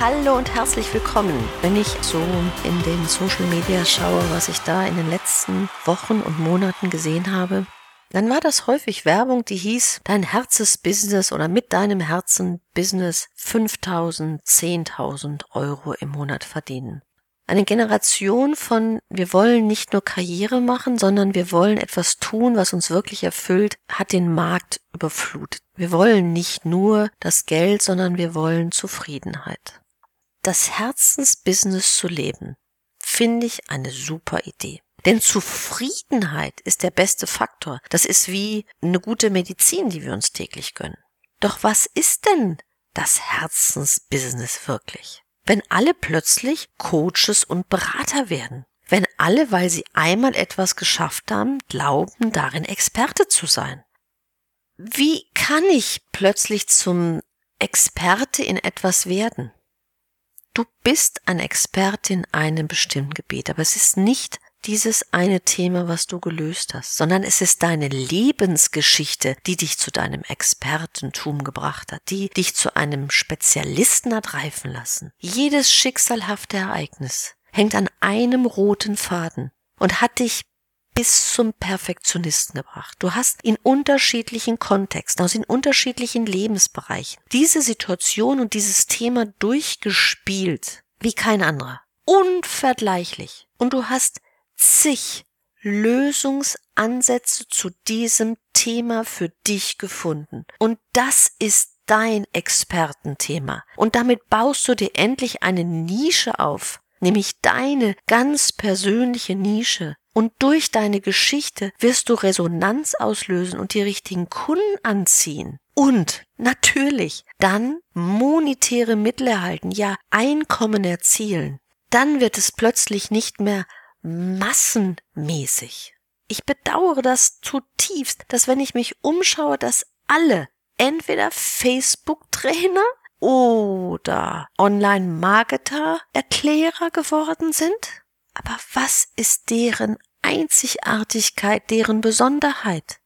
Hallo und herzlich willkommen. Wenn ich so in den Social Media schaue, was ich da in den letzten Wochen und Monaten gesehen habe, dann war das häufig Werbung, die hieß, dein Herzensbusiness oder mit deinem Herzen Business 5000, 10.000 Euro im Monat verdienen. Eine Generation von, wir wollen nicht nur Karriere machen, sondern wir wollen etwas tun, was uns wirklich erfüllt, hat den Markt überflutet. Wir wollen nicht nur das Geld, sondern wir wollen Zufriedenheit das Herzensbusiness zu leben, finde ich eine super Idee. Denn Zufriedenheit ist der beste Faktor. Das ist wie eine gute Medizin, die wir uns täglich gönnen. Doch was ist denn das Herzensbusiness wirklich? Wenn alle plötzlich Coaches und Berater werden. Wenn alle, weil sie einmal etwas geschafft haben, glauben, darin Experte zu sein. Wie kann ich plötzlich zum Experte in etwas werden? Du bist ein Experte in einem bestimmten Gebiet, aber es ist nicht dieses eine Thema, was du gelöst hast, sondern es ist deine Lebensgeschichte, die dich zu deinem Expertentum gebracht hat, die dich zu einem Spezialisten hat reifen lassen. Jedes schicksalhafte Ereignis hängt an einem roten Faden und hat dich bis zum Perfektionisten gebracht. Du hast in unterschiedlichen Kontexten, aus in unterschiedlichen Lebensbereichen diese Situation und dieses Thema durchgespielt wie kein anderer. Unvergleichlich. Und du hast zig Lösungsansätze zu diesem Thema für dich gefunden. Und das ist dein Expertenthema. Und damit baust du dir endlich eine Nische auf, nämlich deine ganz persönliche Nische, und durch deine Geschichte wirst du Resonanz auslösen und die richtigen Kunden anziehen. Und natürlich dann monetäre Mittel erhalten, ja Einkommen erzielen. Dann wird es plötzlich nicht mehr massenmäßig. Ich bedauere das zutiefst, dass wenn ich mich umschaue, dass alle entweder Facebook-Trainer oder Online-Marketer Erklärer geworden sind aber was ist deren Einzigartigkeit, deren Besonderheit?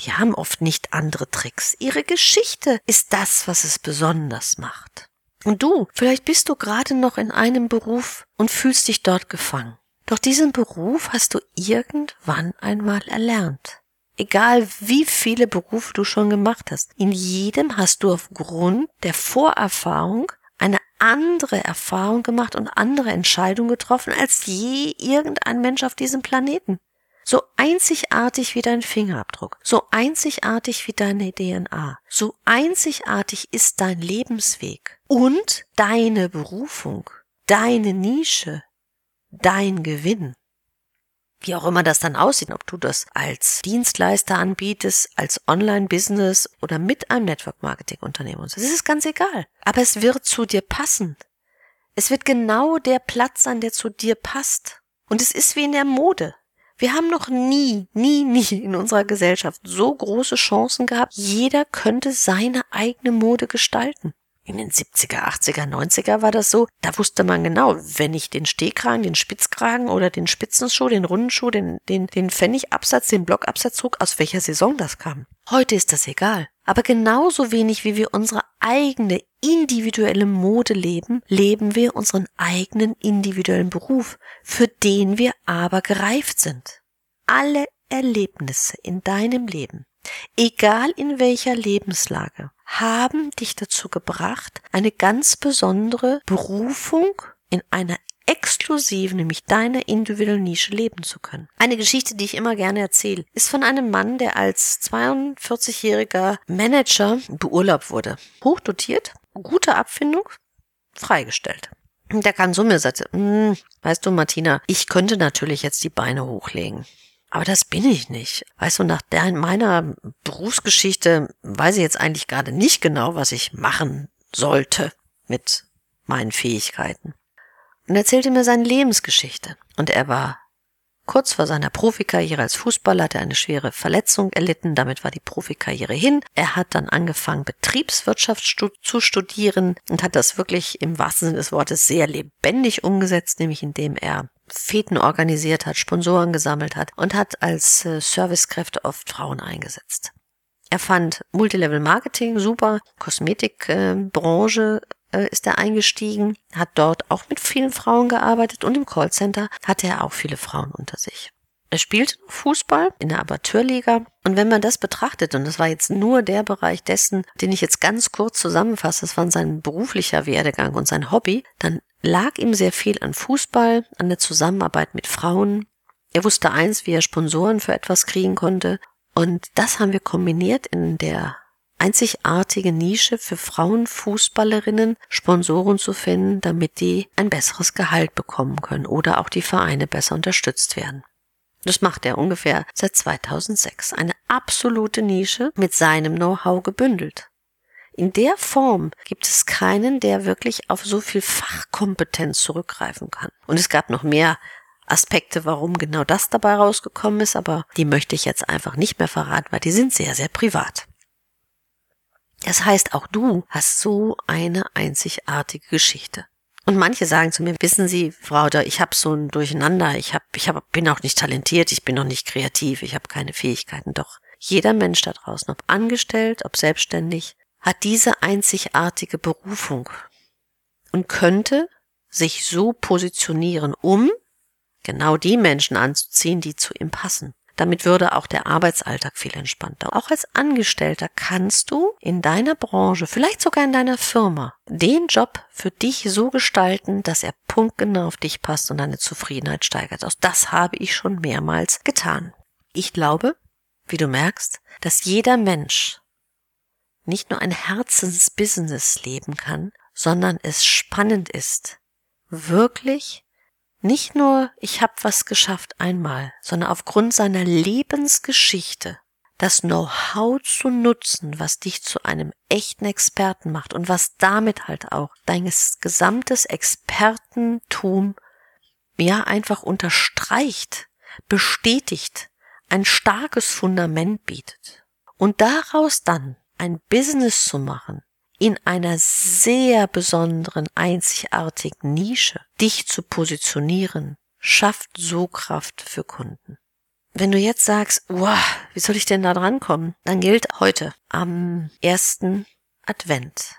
Die haben oft nicht andere Tricks. Ihre Geschichte ist das, was es besonders macht. Und du, vielleicht bist du gerade noch in einem Beruf und fühlst dich dort gefangen. Doch diesen Beruf hast du irgendwann einmal erlernt. Egal wie viele Berufe du schon gemacht hast, in jedem hast du aufgrund der Vorerfahrung eine andere Erfahrung gemacht und andere Entscheidungen getroffen als je irgendein Mensch auf diesem Planeten. So einzigartig wie dein Fingerabdruck, so einzigartig wie deine DNA, so einzigartig ist dein Lebensweg und deine Berufung, deine Nische, dein Gewinn wie auch immer das dann aussieht, ob du das als Dienstleister anbietest, als Online-Business oder mit einem Network-Marketing-Unternehmen. Das ist ganz egal. Aber es wird zu dir passen. Es wird genau der Platz sein, der zu dir passt. Und es ist wie in der Mode. Wir haben noch nie, nie, nie in unserer Gesellschaft so große Chancen gehabt. Jeder könnte seine eigene Mode gestalten in den 70er, 80er, 90er war das so, da wusste man genau, wenn ich den Stehkragen, den Spitzkragen oder den Spitzenschuh, den Rundenschuh, den, den, den Pfennigabsatz, den Blockabsatz trug, aus welcher Saison das kam. Heute ist das egal. Aber genauso wenig wie wir unsere eigene individuelle Mode leben, leben wir unseren eigenen individuellen Beruf, für den wir aber gereift sind. Alle Erlebnisse in deinem Leben, egal in welcher Lebenslage, haben dich dazu gebracht, eine ganz besondere Berufung in einer exklusiven, nämlich deiner individuellen Nische leben zu können. Eine Geschichte, die ich immer gerne erzähle, ist von einem Mann, der als 42-jähriger Manager beurlaubt wurde. Hochdotiert, gute Abfindung, freigestellt. Der kann so mir sagte, hm, weißt du, Martina, ich könnte natürlich jetzt die Beine hochlegen. Aber das bin ich nicht. Weißt du, nach der, meiner Berufsgeschichte weiß ich jetzt eigentlich gerade nicht genau, was ich machen sollte mit meinen Fähigkeiten. und erzählte mir seine Lebensgeschichte. Und er war Kurz vor seiner Profikarriere als Fußballer hat er eine schwere Verletzung erlitten, damit war die Profikarriere hin. Er hat dann angefangen, Betriebswirtschaft zu studieren und hat das wirklich im wahrsten Sinne des Wortes sehr lebendig umgesetzt, nämlich indem er Feten organisiert hat, Sponsoren gesammelt hat und hat als äh, Servicekräfte oft Frauen eingesetzt. Er fand Multilevel Marketing super, Kosmetikbranche äh, ist er eingestiegen, hat dort auch mit vielen Frauen gearbeitet und im Callcenter hatte er auch viele Frauen unter sich. Er spielte Fußball in der Amateurliga und wenn man das betrachtet, und das war jetzt nur der Bereich dessen, den ich jetzt ganz kurz zusammenfasse, das war sein beruflicher Werdegang und sein Hobby, dann lag ihm sehr viel an Fußball, an der Zusammenarbeit mit Frauen. Er wusste eins, wie er Sponsoren für etwas kriegen konnte und das haben wir kombiniert in der einzigartige Nische für Frauenfußballerinnen Sponsoren zu finden, damit die ein besseres Gehalt bekommen können oder auch die Vereine besser unterstützt werden. Das macht er ungefähr seit 2006. Eine absolute Nische mit seinem Know-how gebündelt. In der Form gibt es keinen, der wirklich auf so viel Fachkompetenz zurückgreifen kann. Und es gab noch mehr Aspekte, warum genau das dabei rausgekommen ist, aber die möchte ich jetzt einfach nicht mehr verraten, weil die sind sehr, sehr privat. Das heißt, auch du hast so eine einzigartige Geschichte. Und manche sagen zu mir, wissen Sie, Frau Oder, ich habe so ein Durcheinander, ich, hab, ich hab, bin auch nicht talentiert, ich bin noch nicht kreativ, ich habe keine Fähigkeiten. Doch jeder Mensch da draußen, ob angestellt, ob selbstständig, hat diese einzigartige Berufung und könnte sich so positionieren, um genau die Menschen anzuziehen, die zu ihm passen. Damit würde auch der Arbeitsalltag viel entspannter. Auch als Angestellter kannst du in deiner Branche, vielleicht sogar in deiner Firma, den Job für dich so gestalten, dass er punktgenau auf dich passt und deine Zufriedenheit steigert. Auch das habe ich schon mehrmals getan. Ich glaube, wie du merkst, dass jeder Mensch nicht nur ein Herzensbusiness leben kann, sondern es spannend ist, wirklich nicht nur, ich habe was geschafft einmal, sondern aufgrund seiner Lebensgeschichte das Know-how zu nutzen, was dich zu einem echten Experten macht und was damit halt auch dein gesamtes Expertentum ja einfach unterstreicht, bestätigt, ein starkes Fundament bietet. Und daraus dann ein Business zu machen, in einer sehr besonderen, einzigartigen Nische dich zu positionieren, schafft so Kraft für Kunden. Wenn du jetzt sagst, wow, wie soll ich denn da drankommen? Dann gilt heute am ersten Advent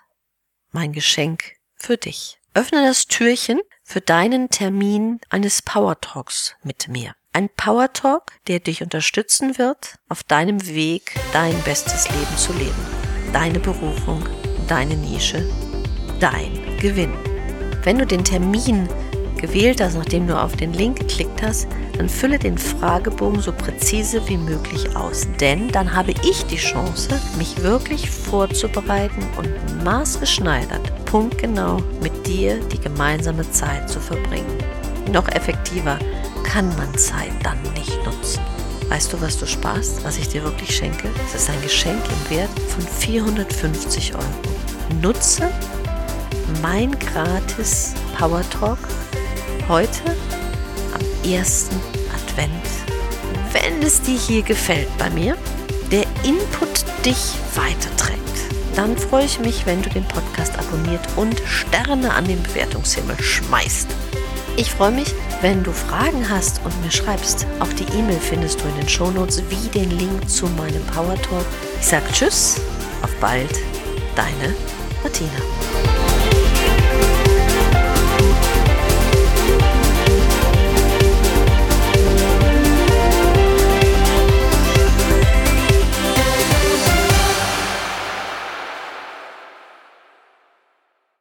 mein Geschenk für dich. Öffne das Türchen für deinen Termin eines Power Talks mit mir. Ein Power Talk, der dich unterstützen wird, auf deinem Weg dein bestes Leben zu leben. Deine Berufung deine Nische, dein Gewinn. Wenn du den Termin gewählt hast, nachdem du auf den Link geklickt hast, dann fülle den Fragebogen so präzise wie möglich aus. Denn dann habe ich die Chance, mich wirklich vorzubereiten und maßgeschneidert, punktgenau mit dir die gemeinsame Zeit zu verbringen. Noch effektiver kann man Zeit dann nicht nutzen. Weißt du, was du sparst, was ich dir wirklich schenke? Es ist ein Geschenk im Wert von 450 Euro nutze mein gratis Power Talk heute am ersten Advent. Wenn es dir hier gefällt bei mir, der Input dich weiterträgt, dann freue ich mich, wenn du den Podcast abonniert und Sterne an den Bewertungshimmel schmeißt. Ich freue mich, wenn du Fragen hast und mir schreibst. Auch die E-Mail findest du in den Shownotes wie den Link zu meinem Power Talk. Ich sage Tschüss, auf bald, deine Martina.